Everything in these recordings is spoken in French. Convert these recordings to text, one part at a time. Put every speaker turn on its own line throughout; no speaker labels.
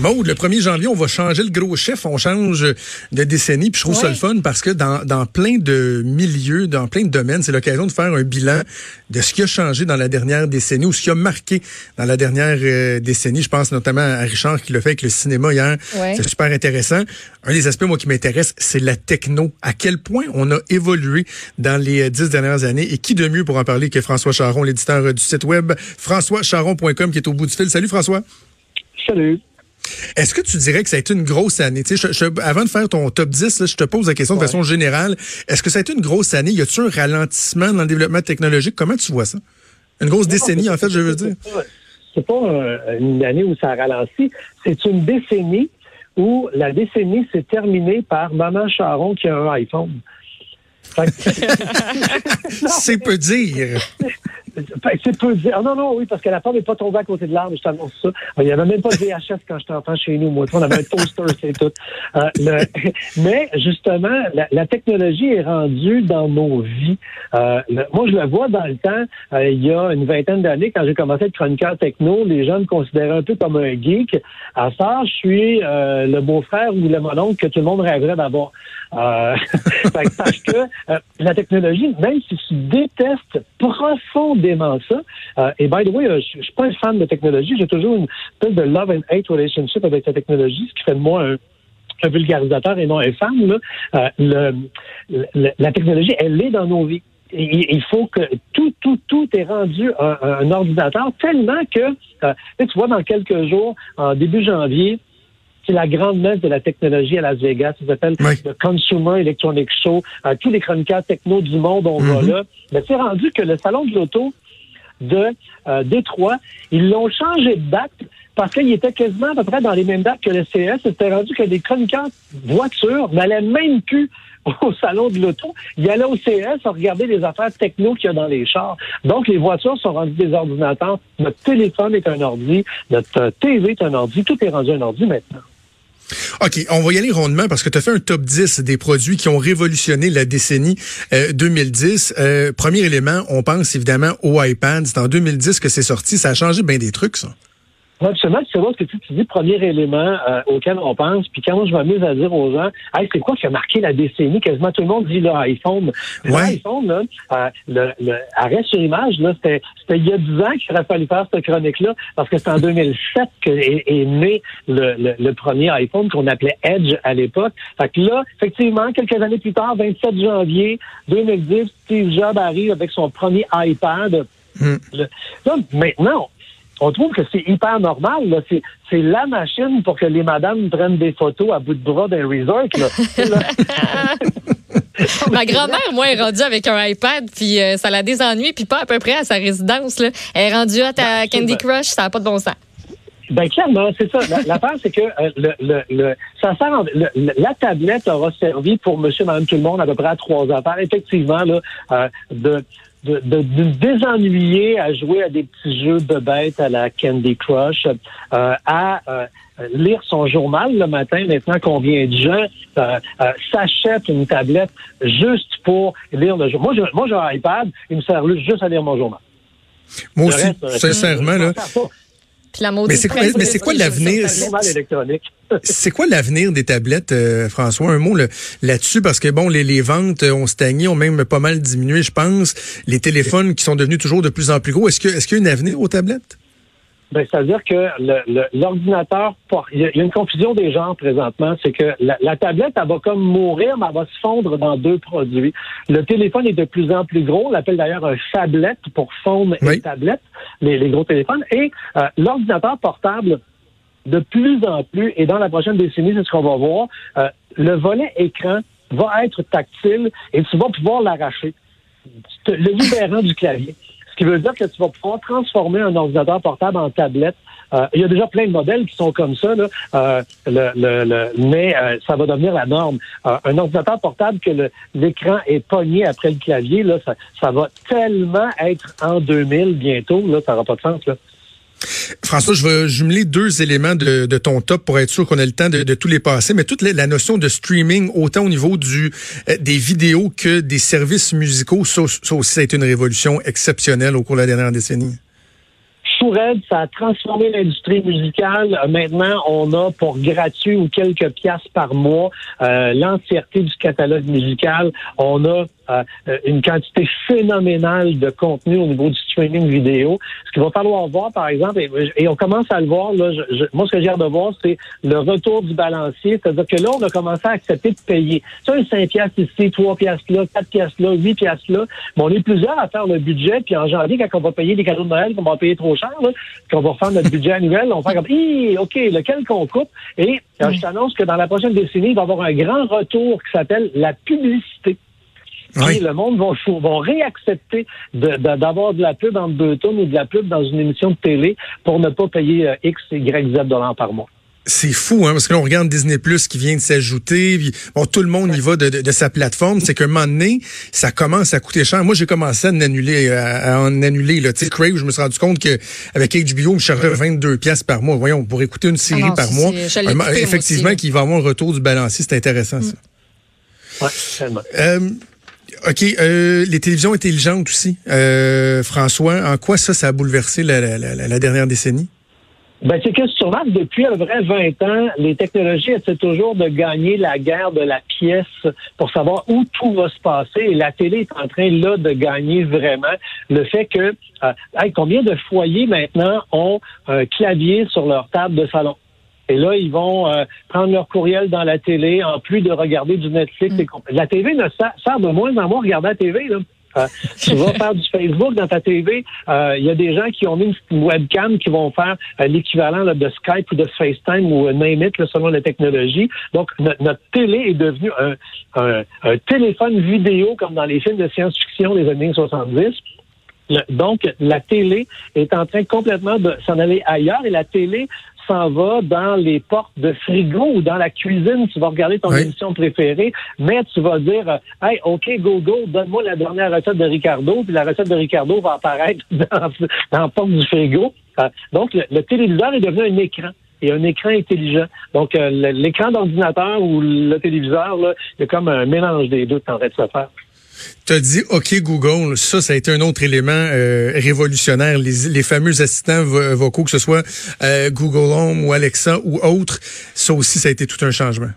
Maude, le 1er janvier, on va changer le gros chef, on change de décennie, puis je trouve ça le fun parce que dans, dans plein de milieux, dans plein de domaines, c'est l'occasion de faire un bilan de ce qui a changé dans la dernière décennie ou ce qui a marqué dans la dernière euh, décennie. Je pense notamment à Richard qui l'a fait avec le cinéma hier. C'est super intéressant. Un des aspects, moi, qui m'intéresse, c'est la techno. À quel point on a évolué dans les euh, dix dernières années et qui de mieux pour en parler que François Charon, l'éditeur euh, du site web françoischaron.com qui est au bout du fil. Salut François.
Salut.
Est-ce que tu dirais que ça a été une grosse année? avant de faire ton top 10, je te pose la question de façon générale. Est-ce que ça a été une grosse année? Y a-t-il un ralentissement dans le développement technologique? Comment tu vois ça? Une grosse décennie, en fait, je veux dire.
C'est pas une année où ça a ralenti. C'est une décennie où la décennie s'est terminée par Maman Charon qui a un iPhone.
C'est peu dire.
C'est peu dire. Ah, non, non, oui, parce que la femme n'est pas tombée à côté de l'arbre, je t'annonce ça. Il n'y avait même pas de VHS quand j'étais enfant chez nous, moi. On avait un toaster, c'est tout. Euh, mais justement, la, technologie est rendue dans nos vies. Euh, moi, je le vois dans le temps, euh, il y a une vingtaine d'années, quand j'ai commencé à être chroniqueur techno, les gens me considéraient un peu comme un geek. À ça, je suis le beau-frère ou le mononcle que tout le monde rêverait d'avoir. parce que la technologie, même si tu détestes profondément ça. Euh, et by the way, euh, je, ne suis pas un fan de technologie. J'ai toujours une espèce de love and hate relationship avec la technologie, ce qui fait de moi un, vulgarisateur et non un fan. Euh, la technologie, elle est dans nos vies. il faut que tout, tout, tout est rendu un, un ordinateur tellement que, tu vois, dans quelques jours, en début janvier, c'est la grande messe de la technologie à Las Vegas. Ça s'appelle le Consumer Electronic Show. Euh, tous les chroniqueurs techno du monde, on va mhm. là. Mais c'est rendu que le salon de l'auto de euh, Détroit, ils l'ont changé de date parce qu'il était quasiment à peu près dans les mêmes dates que le CS. C'était rendu que les chroniqueurs voitures n'allaient même plus au salon de l'auto. Ils allaient au CS à regarder les affaires techno qu'il y a dans les chars. Donc, les voitures sont rendues des ordinateurs. Notre téléphone est un ordi. Notre TV est un ordi. Tout est rendu un ordi maintenant.
OK, on va y aller rondement parce que tu as fait un top 10 des produits qui ont révolutionné la décennie 2010. Euh, euh, premier élément, on pense évidemment au iPad. C'est en 2010 que c'est sorti. Ça a changé bien des trucs, ça.
Absolument, c'est ce que tu, dis, premier élément euh, auquel on pense. Puis quand je m'amuse à dire aux gens, hey, c'est quoi qui a marqué la décennie? Quasiment tout le monde dit l'iPhone. L'iPhone, là, euh, le, le, arrêt sur image, là, c'était, il y a 10 ans qu'il aurait fallu faire cette chronique-là, parce que c'est en 2007 que est, né le, le, premier iPhone qu'on appelait Edge à l'époque. Fait que là, effectivement, quelques années plus tard, 27 janvier 2010, Steve Jobs arrive avec son premier iPad. Hmm. Là, maintenant, on trouve que c'est hyper normal. C'est la machine pour que les madames prennent des photos à bout de bras d'un resort.
Ma grand-mère, moi, est rendue avec un iPad, puis euh, ça la désennuie, puis pas à peu près à sa résidence. Là. Elle est rendue à ta Candy Crush, ça n'a pas de bon sens.
Ben clairement, c'est ça. L'affaire, c'est que euh, le, le, ça sert la tablette aura servi pour monsieur, madame, tout le monde à peu près à trois affaires. Effectivement, là, euh, de de, de, désennuyer à jouer à des petits jeux de bêtes à la Candy Crush, euh, à euh, lire son journal le matin, maintenant qu'on vient de gens, euh, s'achète une tablette juste pour lire le journal. Moi, moi j'ai un iPad, il me sert juste à lire mon journal.
Moi aussi, sincèrement, là mais c'est quoi, mais c'est quoi l'avenir? C'est quoi l'avenir des tablettes, euh, François? Un mot là-dessus parce que bon, les, les ventes ont stagné, ont même pas mal diminué, je pense. Les téléphones qui sont devenus toujours de plus en plus gros. Est-ce que est-ce qu'il y a un avenir aux tablettes?
Ben, c'est-à-dire que l'ordinateur, il y, a une confusion des genres présentement, c'est que la, tablette, elle va comme mourir, mais elle va se fondre dans deux produits. Le téléphone est de plus en plus gros, on l'appelle d'ailleurs un phablette pour fondre une tablette, les, gros téléphones, et euh, l'ordinateur portable, de plus en plus, et dans la prochaine décennie, c'est ce qu'on va voir, euh, le volet écran va être tactile et tu vas pouvoir l'arracher, le libérant du clavier. Ce qui veut dire que tu vas pouvoir transformer un ordinateur portable en tablette. Euh, il y a déjà plein de modèles qui sont comme ça, là, euh, le, mais euh, ça va devenir la norme. un ordinateur portable que l'écran est pogné après le clavier, là, ça, ça va tellement être en 2000 bientôt, là, ça n'aura pas de sens. Là.
François, je vais jumeler deux éléments de, ton top pour être sûr qu'on a le temps de, tous les passer, mais toute la, notion de streaming, autant au niveau euh, des vidéos que des services musicaux, ça, aussi, ça a été une révolution exceptionnelle au cours de la dernière décennie.
fou ça a transformé l'industrie musicale. Maintenant, on a pour gratuit ou quelques piastres par mois l'entièreté du catalogue musical. On a euh, une quantité phénoménale de contenu au niveau du streaming vidéo. Ce qu'il va falloir voir, par exemple, et, on commence à le voir, là, moi, ce que j'ai hâte de voir, c'est le retour du balancier. C'est-à-dire que là, on a commencé à accepter de payer. C'est un 5 piastres ici, 3 piastres là, 4 piastres là, 8 piastres là. Mais on est plusieurs à faire le budget, puis en janvier, quand on va payer les cadeaux de Noël, qu'on va payer trop cher, là, qu'on va refaire notre budget annuel, on va faire comme, OK, lequel qu'on coupe? Et je t'annonce que dans la prochaine décennie, il va y avoir un grand retour qui s'appelle la publicité. Le monde va, vont réaccepter d'avoir de, la pub en deux tonnes ou de la pub dans une émission de télé pour ne pas payer euh, X, Y, Z dollars par mois.
C'est fou, hein, parce que là, on regarde Disney Plus qui vient de s'ajouter. Bon, tout le monde y va de, sa plateforme. C'est qu'à un moment donné, ça commence à coûter cher. Moi, j'ai commencé à en annuler, à, en annuler. Là. Tu sais, Crave, je me suis rendu compte que avec HBO, je chargeais 22 pièces par mois. Voyons, pour écouter une série ah par mois. effectivement, qu'il va avoir un retour du balancier, c'est intéressant, ça.
Ouais, tellement.
Euh, OK. Euh, les télévisions intelligentes aussi. Euh, François, en quoi ça, ça a bouleversé la, dernière décennie?
Ben, c'est que sur depuis peu près 20 ans, les technologies essaient toujours de gagner la guerre de la pièce pour savoir où tout va se passer. Et la télé est en train, là, de gagner vraiment le fait que, euh, combien de foyers maintenant ont un clavier sur leur table de salon? Et là, ils vont euh, prendre leur courriel dans la télé, en plus de regarder du Netflix. Mm. La télé ne sert, de moins en moins à regarder la télé. Là. Euh, tu vas faire du Facebook dans ta TV. Euh, il y a des gens qui ont mis une webcam qui vont faire euh, l'équivalent de Skype ou de FaceTime ou name it selon la technologie. Donc, notre télé est devenue un, un, téléphone vidéo comme dans les films de science-fiction des années 70. Donc, la télé est en train complètement de s'en aller ailleurs et la télé s'en va dans les portes de frigo ou dans la cuisine, tu vas regarder ton émission préférée, mais tu vas dire euh, Hey, OK, Google, donne-moi la dernière recette de Ricardo, puis la recette de Ricardo va apparaître dans, la porte du frigo. Euh, donc, le, téléviseur est devenu un écran et un écran intelligent. Donc, euh, l'écran d'ordinateur ou le téléviseur, là, il y a comme un mélange des deux en train de se faire.
Tu as dit OK Google, ça, ça a été un autre élément euh, révolutionnaire. Les, les, fameux assistants vocaux, que ce soit euh, Google Home ou Alexa ou autre, ça aussi, ça a été tout un changement.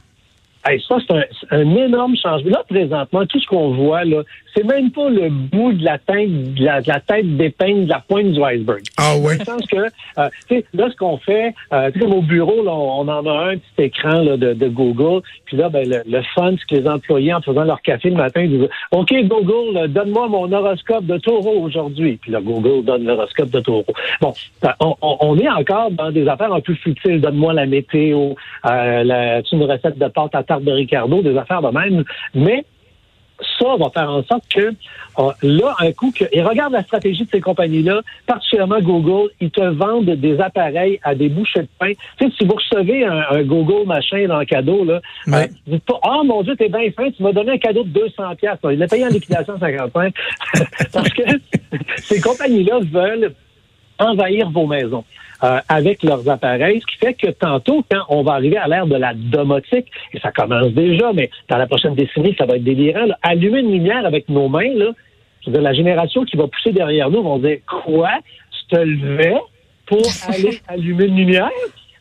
Hey, ça, c'est un, énorme changement. Là, présentement, tout ce qu'on voit, là, c'est même pas le bout de la tête, de la, tête d'épingle, de la pointe du iceberg.
Ah ouais.
Dans le que, euh, tu sais, là, ce qu'on fait, euh, tu sais, au bureau, là, on, en a un petit écran là, de, de, Google. Puis là, ben, le, fun, c'est que les employés, en faisant leur café le matin, ils disent OK, Google, donne-moi mon horoscope de taureau aujourd'hui. Puis là, Google donne l'horoscope de taureau. Bon, ben, on, on, est encore dans des affaires un peu futiles. Donne-moi la météo, euh, la, une recette de pâte à tarte de Ricardo, des affaires de même. Mais ça va faire en sorte que euh, là, un coup, que, et regarde la stratégie de ces compagnies-là, particulièrement Google, ils te vendent des appareils à des bouchées de pain. Tu sais, si vous recevez un, Google machin dans le cadeau, là, euh, dites pas, oh mon Dieu, t'es bien fin, tu m'as donné un cadeau de 200 pièces. Il l'a payé en liquidation 55. Parce que ces compagnies-là veulent envahir vos maisons. Euh, avec leurs appareils, ce qui fait que tantôt, quand on va arriver à l'ère de la domotique, et ça commence déjà, mais dans la prochaine décennie, ça va être délirant, allumer une lumière avec nos mains, là, de la génération qui va pousser derrière nous vont dire Quoi? Te levais pour aller allumer une lumière?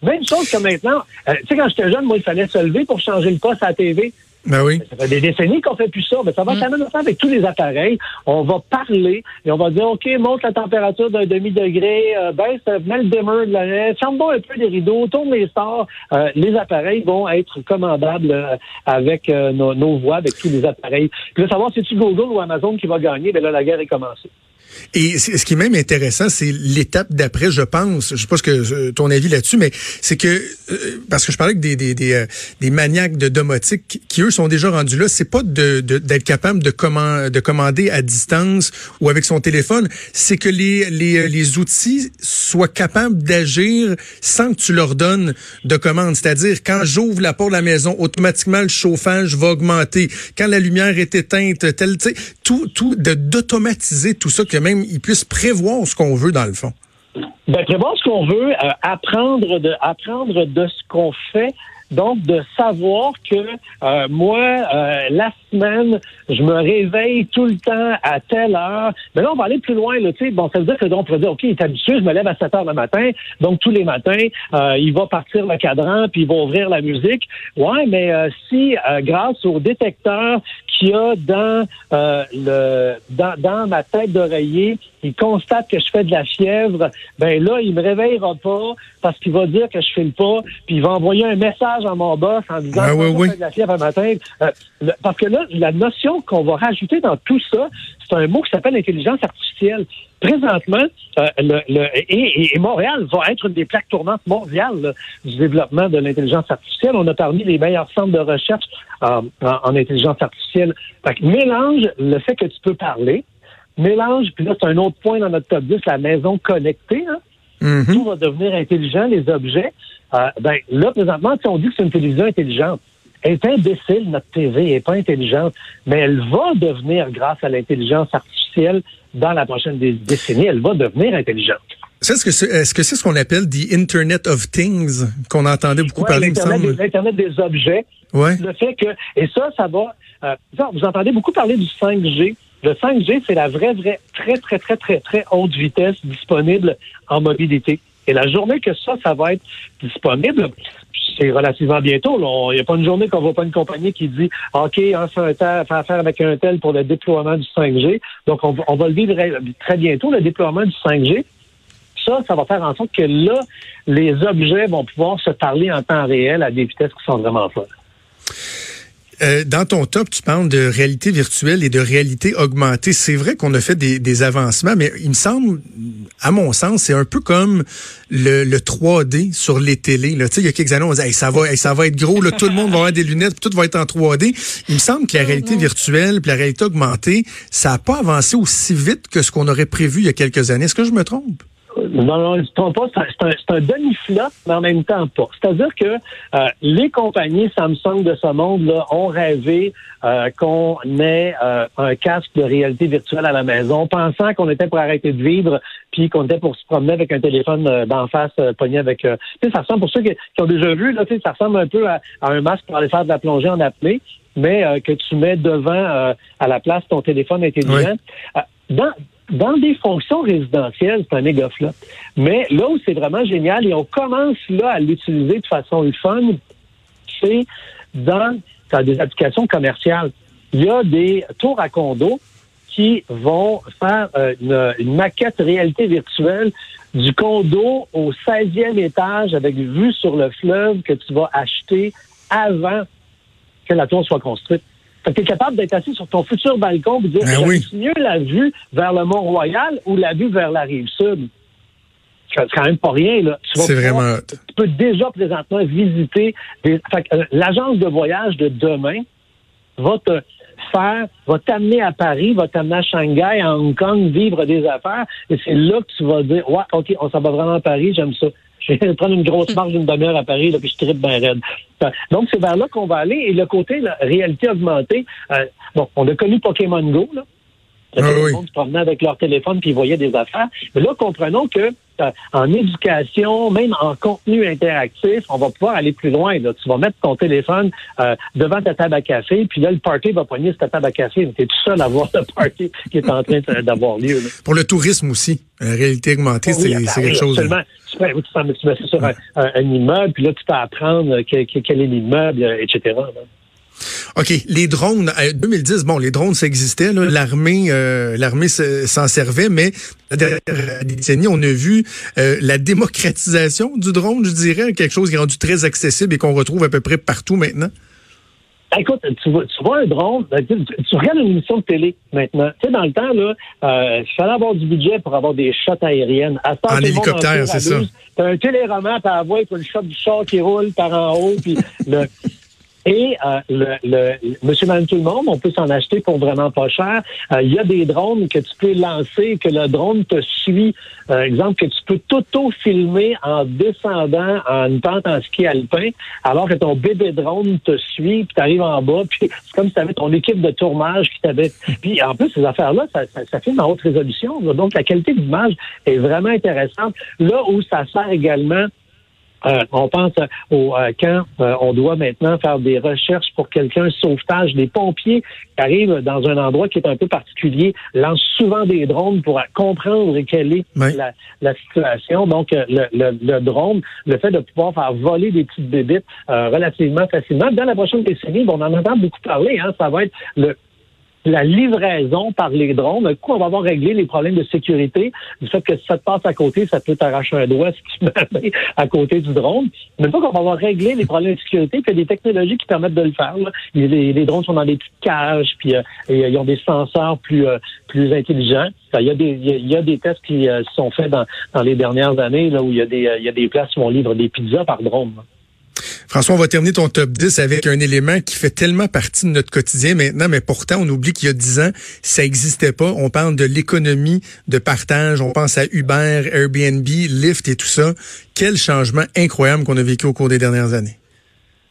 Même chose que maintenant. Euh, tu sais, quand j'étais jeune, moi, il fallait se lever pour changer le poste à la TV.
Ben oui.
Ça fait des décennies qu'on fait plus ça. Mais ça va quand même avec tous les appareils. On va parler et on va dire, OK, monte la température d'un demi-degré, euh, baisse, mets le dimmer de la ferme un peu les rideaux, tourne les stores. Euh, les appareils vont être commandables euh, avec euh, nos, nos, voix, avec tous les appareils. Puis savoir si c'est Google ou Amazon qui va gagner, ben là, la guerre est commencée.
Et ce qui est même intéressant, c'est l'étape d'après, je pense. Je sais pas ce que euh, ton avis là-dessus, mais c'est que euh, parce que je parlais avec des des, des, euh, des maniaques de domotique qui eux sont déjà rendus là. C'est pas de d'être capable de, comment, de commander à distance ou avec son téléphone. C'est que les, les les outils soient capables d'agir sans que tu leur donnes de commande. C'est-à-dire quand j'ouvre la porte de la maison, automatiquement le chauffage va augmenter. Quand la lumière est éteinte, tel, tout tout d'automatiser tout ça même ils puissent prévoir ce qu'on veut dans le fond.
Ben, prévoir ce qu'on veut, euh, apprendre de apprendre de ce qu'on fait Donc, de savoir que euh, moi, euh, la semaine, je me réveille tout le temps à telle heure. Mais là, on va aller plus loin. Là, bon, ça veut dire que on pourrait dire, OK, il est habitué, je me lève à 7 heures le matin. Donc, tous les matins, euh, il va partir le cadran, puis il va ouvrir la musique. Ouais, mais si, grâce au détecteur qu'il y a dans, le, dans, dans ma tête d'oreiller, il constate que je fais de la fièvre, ben là, il me réveillera pas parce qu'il va dire que je file pas, puis il va envoyer un message à mon boss en disant
que je fais
de la fièvre matin. Euh, parce que là, la notion qu'on va rajouter dans tout ça, c'est un mot qui s'appelle intelligence artificielle. Présentement, euh, le, et, Montréal va être une des plaques tournantes mondiales du développement de l'intelligence artificielle. On a parmi les meilleurs centres de recherche en, en intelligence artificielle. Fait que mélange le fait que tu peux parler, mélange, puis là, c'est un autre point dans notre top 10, la maison connectée. Hein? Mm-hmm. Tout va devenir intelligent, les objets. Euh, ben, là, présentement, si on dit que c'est une télévision intelligente, elle est imbécile, notre TV, elle n'est pas intelligente, mais elle va devenir, grâce à l'intelligence artificielle, dans la prochaine décennie, elle va devenir intelligente.
Est-ce que c'est est -ce, qu'on appelle the Internet of Things qu'on entendait beaucoup parler,
L'Internet des, objets.
Ouais.
Le fait que, et ça, ça va, euh, vous entendez beaucoup parler du 5G. Le 5G, c'est la vraie, vraie, très, très, très, très, très haute vitesse disponible en mobilité. Et la journée que ça, ça va être disponible, c'est relativement bientôt. Il n'y a pas une journée qu'on voit pas une compagnie qui dit OK, on fait, un fait affaire avec un tel pour le déploiement du 5G. Donc, on, on va le vivre très bientôt, le déploiement du 5G. Ça, ça va faire en sorte que là, les objets vont pouvoir se parler en temps réel à des vitesses qui sont vraiment fortes.
Euh, dans ton top, tu parles de réalité virtuelle et de réalité augmentée. C'est vrai qu'on a fait des, avancements, mais il me semble, à mon sens, c'est un peu comme le, 3D sur les télés. Là. Tu sais, il y a quelques années, on disait ça va, ça va être gros, là, tout le monde va avoir des lunettes, tout va être en 3D. Il me semble que la réalité virtuelle puis la réalité augmentée, ça n'a pas avancé aussi vite que ce qu'on aurait prévu il y a quelques années. Est-ce que je me trompe?
Non, non, ne trompe pas, c'est un, un demi-flop, mais en même temps pas. C'est-à-dire que euh, les compagnies Samsung de ce monde-là ont rêvé euh, qu'on ait euh, un casque de réalité virtuelle à la maison, pensant qu'on était pour arrêter de vivre, puis qu'on était pour se promener avec un téléphone d'en face pogné avec... tu sais, ça ressemble, pour ceux qui, ont déjà vu, là, ça ressemble un peu à, un masque pour aller faire de la plongée en apnée, mais que tu mets devant à la place ton téléphone intelligent. Dans, dans des fonctions résidentielles, c'est un méga flop. Mais là où c'est vraiment génial, et on commence là à l'utiliser de façon fun, c'est dans, des applications commerciales. Il y a des tours à condo qui vont faire euh, une, une, maquette réalité virtuelle du condo au 16e étage avec vue sur le fleuve que tu vas acheter avant que la tour soit construite. Tu es capable d'être assis sur ton futur balcon et dire ben oui. mieux la vue vers le Mont-Royal ou la vue vers la rive sud. C'est quand même pas rien, là.
C'est vraiment.
Tu peux déjà présentement visiter des. Euh, l'agence de voyage de demain va te faire, va t'amener à Paris, va t'amener à Shanghai, à Hong Kong, vivre des affaires. Et c'est là que tu vas dire, ouais, OK, on s'en va vraiment à Paris, j'aime ça. Je vais prendre une grosse marge d'une demi-heure à Paris, là, puis je tripe bien raide. Donc, c'est vers là qu'on va aller. Et le côté la réalité augmentée, euh, bon, on a connu Pokémon Go, là. Le ah, monde se promenait avec leur téléphone puis ils voyaient des affaires. Mais là, comprenons que euh, en éducation, même en contenu interactif, on va pouvoir aller plus loin. Là. Tu vas mettre ton téléphone euh, devant ta table à café, puis là, le party va poigner sur ta table à café. Tu es tout seul à voir le party qui est en train d'avoir lieu.
Pour le tourisme aussi, la réalité augmentée, c'est quelque chose.
Absolument. Tu, mets, tu mets ça sur un, immeuble, puis là, tu peux apprendre quel, quel est l'immeuble, etc.
OK, les drones, 2010, euh, bon, les drones, ça existait, l'armée euh, l'armée s'en servait, mais la dernière décennie, on a vu euh, la démocratisation du drone, je dirais, quelque chose qui est rendu très accessible et qu'on retrouve à peu près partout maintenant.
Ben, écoute, tu vois, un drone, ben, tu, regardes une émission de télé maintenant. Tu sais, dans le temps, là, il fallait avoir du budget pour avoir des shots aériennes.
en hélicoptère, c'est ça.
T'as un téléroman par avoir, le shot du char qui roule par en haut, puis le, et euh, le, le, monsieur, madame, tout le monde, on peut s'en acheter pour vraiment pas cher. Euh, il y a des drones que tu peux lancer, que le drone te suit. Par exemple, que tu peux t'auto-filmer en descendant en une pente en ski alpin, alors que ton bébé drone te suit, puis tu arrives en bas, puis c'est comme si tu avais ton équipe de tournage qui t'avait... Puis en plus, ces affaires-là, ça, ça, ça, filme en haute résolution. Donc, la qualité d'image est vraiment intéressante. Là où ça sert également Euh, on pense au euh, quand euh, on doit maintenant faire des recherches pour quelqu'un, sauvetage, des pompiers qui arrivent dans un endroit qui est un peu particulier, lancent souvent des drones pour comprendre quelle est la, la, situation. Donc, le, le, le, drone, le fait de pouvoir faire voler des petites bébites relativement facilement. Dans la prochaine décennie, bon, on en entend beaucoup parler, hein, ça va être le la livraison par les drones. Du coup, on va avoir réglé les problèmes de sécurité. Du fait que si ça te passe à côté, ça peut t'arracher un doigt si tu mets à côté du drone. Mais fois qu'on va avoir réglé les problèmes de sécurité, puis il y a des technologies qui permettent de le faire. Les, drones sont dans des petites cages, puis euh, et, ils ont des senseurs plus euh, plus intelligents. Il y, a des, il y a des tests qui euh, sont faits dans, dans les dernières années là, où il y, a des, il y a des places où on livre des pizzas par drone.
François, on va terminer ton top 10 avec un élément qui fait tellement partie de notre quotidien maintenant, mais pourtant, on oublie qu'il y a 10 ans, ça n'existait pas. On parle de l'économie de partage. On pense à Uber, Airbnb, Lyft et tout ça. Quel changement incroyable qu'on a vécu au cours des dernières années.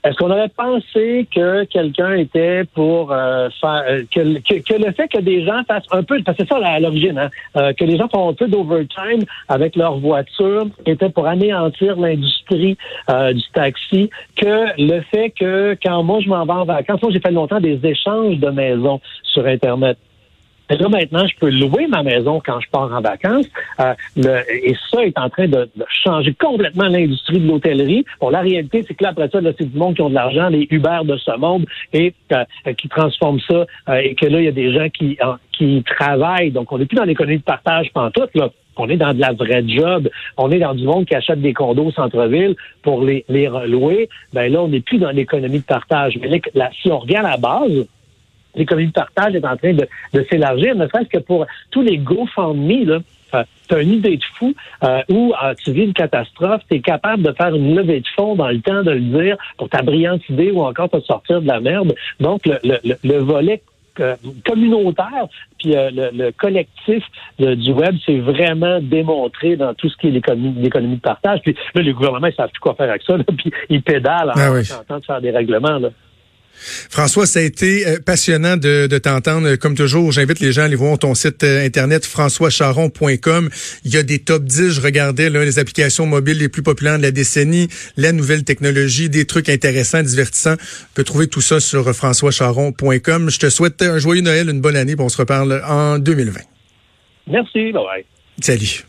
Est-ce qu'on aurait pensé que quelqu'un était pour euh, faire euh, que, le fait que des gens fassent un peu, parce que c'est ça à l'origine, hein, euh, que les gens font un peu d'overtime avec leur voiture était pour anéantir l'industrie du taxi, que le fait que quand moi je m'en vais en vacances, moi j'ai fait longtemps des échanges de maisons sur Internet. Là, maintenant, je peux louer ma maison quand je pars en vacances. Euh, et ça est en train de, changer complètement l'industrie de l'hôtellerie. Bon, la réalité, c'est que là, après ça, c'est du monde qui ont de l'argent, les Uber de ce monde, et euh, qui transforment ça, euh, et que là, il y a des gens qui, qui travaillent. Donc, on n'est plus dans l'économie de partage pantoute, là. On est dans de la vraie job. On est dans du monde qui achète des condos au centre-ville pour les, les relouer. Ben là, on n'est plus dans l'économie de partage. Mais là, si on revient à la base, l'économie de partage est en train de, s'élargir, ne serait-ce que pour tous les GoFundMe, là, euh, tu as une idée de fou euh, où euh, tu vis une catastrophe, tu es capable de faire une levée de fonds dans le temps de le dire pour ta brillante idée ou encore te sortir de la merde. Donc, le, le, le volet communautaire, puis le, collectif du web, c'est vraiment démontré dans tout ce qui est l'économie, de partage. Puis là, les gouvernements, ils savent plus quoi faire avec ça, puis ils pédalent en, ah tentant de faire des règlements. Là.
François, ça a été euh, passionnant de, t'entendre. Comme toujours, j'invite les gens à aller voir ton site euh, internet françoischaron.com. Il y a des top 10, je regardais là, les applications mobiles les plus populaires de la décennie, la nouvelle technologie, des trucs intéressants, divertissants. Tu peux trouver tout ça sur françoischaron.com. Je te souhaite un joyeux Noël, une bonne année, on se reparle en 2020.
Merci, bye bye.
Salut.